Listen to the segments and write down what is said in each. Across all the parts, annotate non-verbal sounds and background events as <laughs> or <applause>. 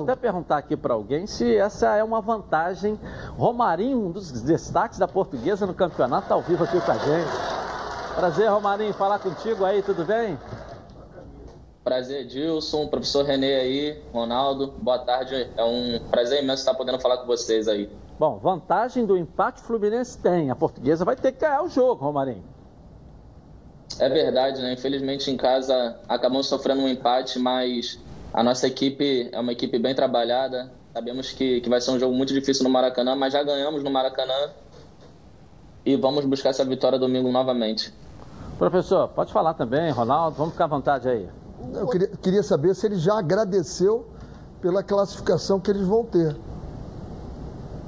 vou até perguntar aqui para alguém se essa é uma vantagem. Romarinho, um dos destaques da portuguesa no campeonato, está ao vivo aqui com a gente. Prazer, Romarinho, falar contigo aí, tudo bem? Prazer, Dilson, professor Renê aí, Ronaldo, boa tarde. É um prazer imenso estar podendo falar com vocês aí. Bom, vantagem do empate Fluminense tem. A portuguesa vai ter que ganhar o jogo, Romarinho. É verdade, né? Infelizmente em casa acabamos sofrendo um empate, mas a nossa equipe é uma equipe bem trabalhada. Sabemos que, que vai ser um jogo muito difícil no Maracanã, mas já ganhamos no Maracanã e vamos buscar essa vitória domingo novamente. Professor, pode falar também, Ronaldo, vamos ficar à vontade aí. Eu queria, queria saber se ele já agradeceu pela classificação que eles vão ter.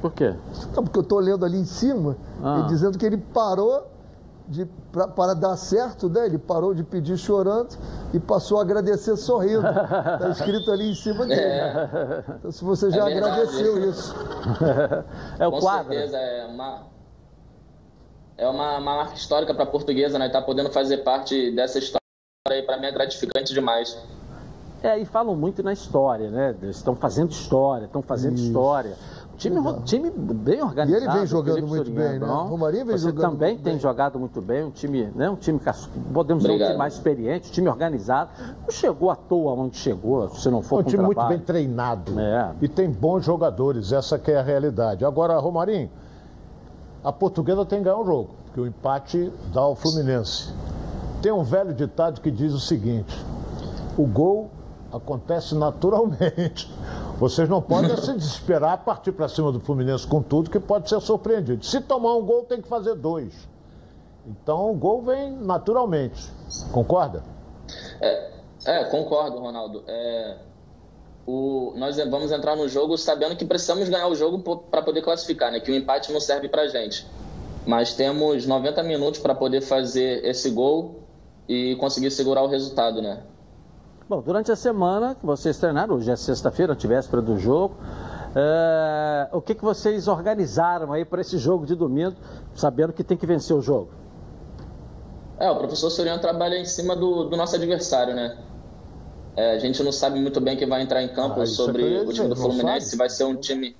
Por quê? Não, porque eu estou lendo ali em cima, ah. dizendo que ele parou de, pra, para dar certo, né? Ele parou de pedir chorando e passou a agradecer sorrindo. Está <laughs> escrito ali em cima dele. É. Então, se você já é agradeceu isso. <laughs> É o Com quadro. certeza, é uma, é uma, uma marca histórica para a portuguesa, né? Está podendo fazer parte dessa história aí, para mim é gratificante demais. É, e falam muito na história, né? Estão fazendo história, estão fazendo isso. história. Time, time bem organizado. E ele vem jogando muito bem, né? O Romarinho vem Você jogando também tem bem. jogado muito bem, um time, né? Um time, podemos dizer, um time mais experiente, um time organizado. Não chegou à toa onde chegou, se não for é um time trabalho. muito bem treinado. É. E tem bons jogadores, essa que é a realidade. Agora, Romarinho, a portuguesa tem que ganhar um jogo, porque o empate dá ao Fluminense. Tem um velho ditado que diz o seguinte: o gol acontece naturalmente. Vocês não podem se desesperar, partir para cima do Fluminense com tudo, que pode ser surpreendido. Se tomar um gol, tem que fazer dois. Então o gol vem naturalmente. Concorda? É, é concordo, Ronaldo. É, o, nós vamos entrar no jogo sabendo que precisamos ganhar o jogo para poder classificar, né? Que o empate não serve para gente. Mas temos 90 minutos para poder fazer esse gol e conseguir segurar o resultado, né? Bom, durante a semana que vocês treinaram, hoje é sexta-feira, véspera do jogo, é, o que, que vocês organizaram aí para esse jogo de domingo, sabendo que tem que vencer o jogo? É, o professor Soriano trabalha em cima do, do nosso adversário, né? É, a gente não sabe muito bem quem vai entrar em campo ah, é sobre o time do Fluminense, se vai ser um time,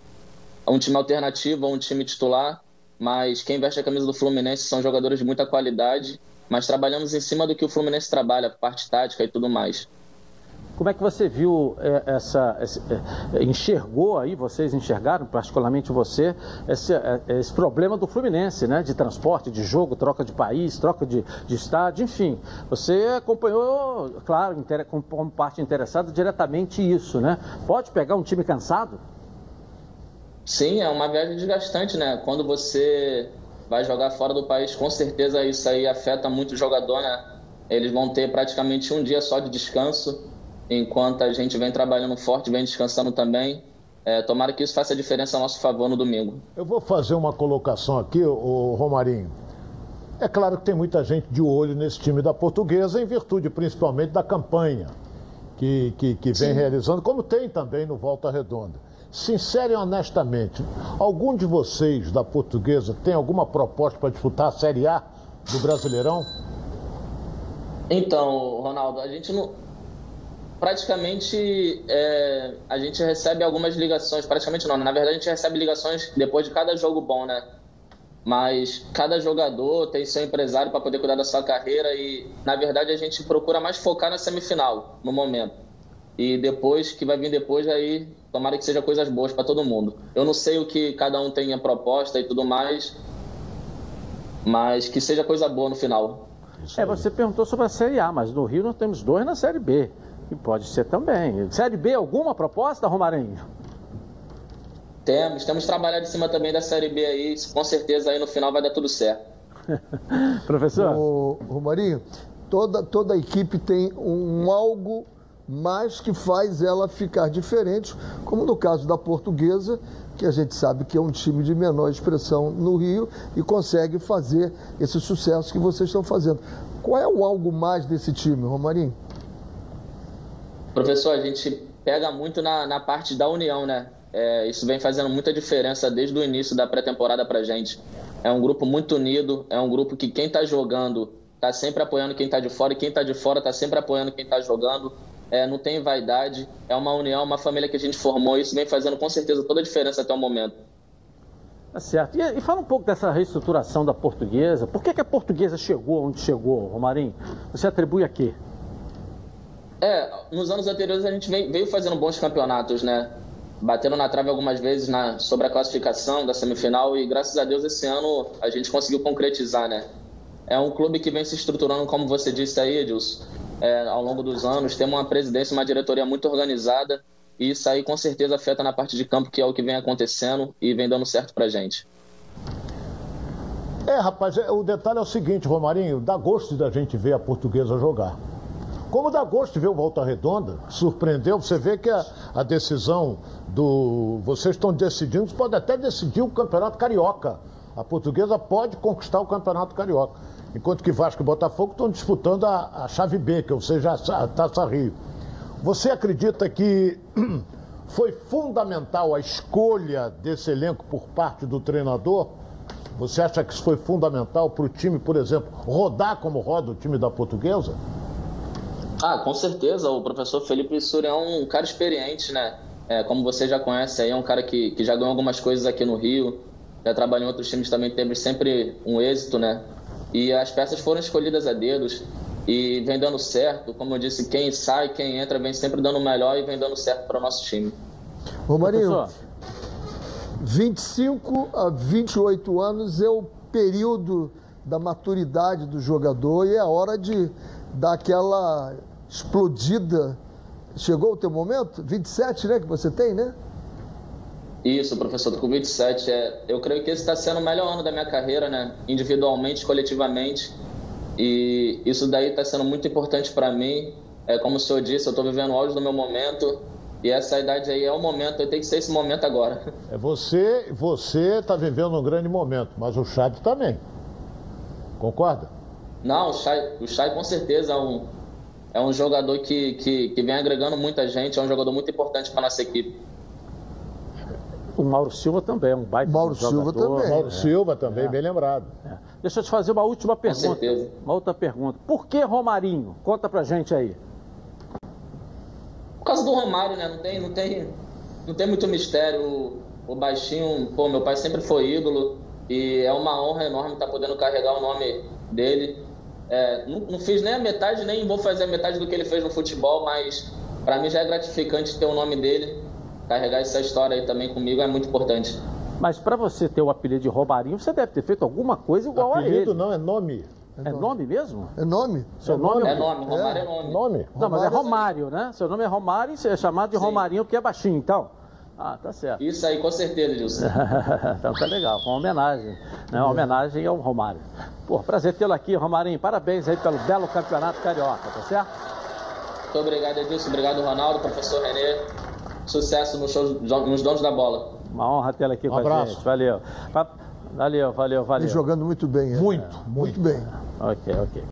um time alternativo ou um time titular, mas quem veste a camisa do Fluminense são jogadores de muita qualidade, mas trabalhamos em cima do que o Fluminense trabalha, parte tática e tudo mais. Como é que você viu é, essa, esse, é, enxergou aí, vocês enxergaram, particularmente você, esse, é, esse problema do Fluminense, né? De transporte, de jogo, troca de país, troca de, de estádio, enfim. Você acompanhou, claro, como parte interessada, diretamente isso, né? Pode pegar um time cansado? Sim, é uma viagem desgastante, né? Quando você vai jogar fora do país, com certeza isso aí afeta muito o jogador, né? Eles vão ter praticamente um dia só de descanso enquanto a gente vem trabalhando forte, vem descansando também. É, tomara que isso faça a diferença a nosso favor no domingo. Eu vou fazer uma colocação aqui, o Romarinho. É claro que tem muita gente de olho nesse time da portuguesa, em virtude principalmente da campanha que, que, que vem Sim. realizando, como tem também no Volta Redonda. Sincero e honestamente, algum de vocês da portuguesa tem alguma proposta para disputar a Série A do Brasileirão? Então, Ronaldo, a gente não, praticamente é, a gente recebe algumas ligações, praticamente não, na verdade a gente recebe ligações depois de cada jogo bom, né? Mas cada jogador tem seu empresário para poder cuidar da sua carreira e, na verdade, a gente procura mais focar na semifinal, no momento. E depois, que vai vir depois, aí tomara que seja coisas boas para todo mundo. Eu não sei o que cada um tem a proposta e tudo mais, mas que seja coisa boa no final. É, você perguntou sobre a Série A, mas no Rio nós temos dois na Série B. E pode ser também. Série B, alguma proposta, Romarinho? Temos, temos trabalhado em cima também da Série B aí, com certeza aí no final vai dar tudo certo. <laughs> Professor? O Romarinho, toda, toda a equipe tem um algo mais que faz ela ficar diferente, como no caso da portuguesa, que a gente sabe que é um time de menor expressão no Rio e consegue fazer esse sucesso que vocês estão fazendo. Qual é o algo mais desse time, Romarinho? Professor, a gente pega muito na, na parte da união, né? É, isso vem fazendo muita diferença desde o início da pré-temporada pra gente. É um grupo muito unido, é um grupo que quem tá jogando tá sempre apoiando quem tá de fora e quem tá de fora tá sempre apoiando quem tá jogando. é, não tem vaidade, é uma união, uma família que a gente formou, isso vem fazendo com certeza toda a diferença até o momento. Tá certo. E, e, fala um pouco dessa reestruturação da portuguesa. Por que, que a portuguesa chegou onde chegou, Romarinho? Você atribui a quê? É, nos anos anteriores a gente veio fazendo bons campeonatos, né? Batendo na trave algumas vezes na, sobre a classificação da semifinal e graças a Deus esse ano a gente conseguiu concretizar, né? É um clube que vem se estruturando, como você disse aí, Edilson, é, ao longo dos anos. Temos uma presidência, uma diretoria muito organizada e isso aí com certeza afeta na parte de campo, que é o que vem acontecendo e vem dando certo pra gente. É, rapaz, é, o detalhe é o seguinte, Romarinho, dá gosto da gente ver a portuguesa jogar. Como dá gosto de ver o Volta Redonda, surpreendeu, você vê que a, a decisão do. Vocês estão decidindo, pode até decidir o Campeonato Carioca. A portuguesa pode conquistar o Campeonato Carioca. Enquanto que Vasco e Botafogo estão disputando a, a chave B, que ou seja, a Taça Rio. Você acredita que <clears throat> foi fundamental a escolha desse elenco por parte do treinador? Você acha que isso foi fundamental para o time, por exemplo, rodar como roda o time da portuguesa? Ah, com certeza. O professor Felipe Suri é um cara experiente, né? É, como você já conhece aí, é um cara que, que já ganhou algumas coisas aqui no Rio, já trabalhou em outros times também, teve sempre um êxito, né? E as peças foram escolhidas a dedos e vem dando certo. Como eu disse, quem sai, quem entra, vem sempre dando o melhor e vem dando certo para o nosso time. Romarinho, 25 a 28 anos é o período da maturidade do jogador e é a hora de dar aquela explodida. Chegou o teu momento? 27, né, que você tem, né? Isso, professor, com 27. É, eu creio que esse está sendo o melhor ano da minha carreira, né? Individualmente, coletivamente. E isso daí está sendo muito importante para mim. É como o senhor disse, eu estou vivendo o auge do meu momento. E essa idade aí é o momento, tem que ser esse momento agora. <laughs> É você, você está vivendo um grande momento, mas o Chad também. Concorda? Não, o Chay, o Chay com certeza é um, é um jogador que, que, que vem agregando muita gente, é um jogador muito importante para nossa equipe. O Mauro Silva também é um baita Mauro Silva também. Mauro é. Silva também, é. bem lembrado. É. Deixa eu te fazer uma última pergunta. Com certeza. Uma outra pergunta. Por que Romarinho? Conta pra gente aí. Por causa do Romário, né? Não tem, não tem, não tem muito mistério. O, o baixinho, pô, meu pai sempre foi ídolo e é uma honra enorme estar podendo carregar o nome dele. É, não, não, fiz nem a metade, nem vou fazer a metade do que ele fez no futebol, mas para mim já é gratificante ter o nome dele carregar essa história aí também comigo é muito importante. Mas para você ter o apelido de Romarinho, você deve ter feito alguma coisa igual apelido a ele. Apelido não, é nome. É, nome mesmo? É nome. Seu nome é nome, Romário é, nome. nome. Não, mas é Romário, né? Seu nome é Romário e você é chamado de Sim. Romarinho porque é baixinho, então. Ah, tá certo. Isso aí, com certeza, Gilson. <laughs> então tá legal, uma homenagem. Né? Uma homenagem ao Romário. Pô, prazer tê-lo aqui, Romarinho. Parabéns aí pelo belo campeonato carioca, tá certo? Muito obrigado, Edilson. Obrigado, Ronaldo, professor Renê. Sucesso nos, shows, nos donos da bola. Uma honra tê-la aqui um com abraço. a gente. Valeu. Valeu, valeu, valeu. E jogando muito bem. Muito, é. muito bem. Ok, ok.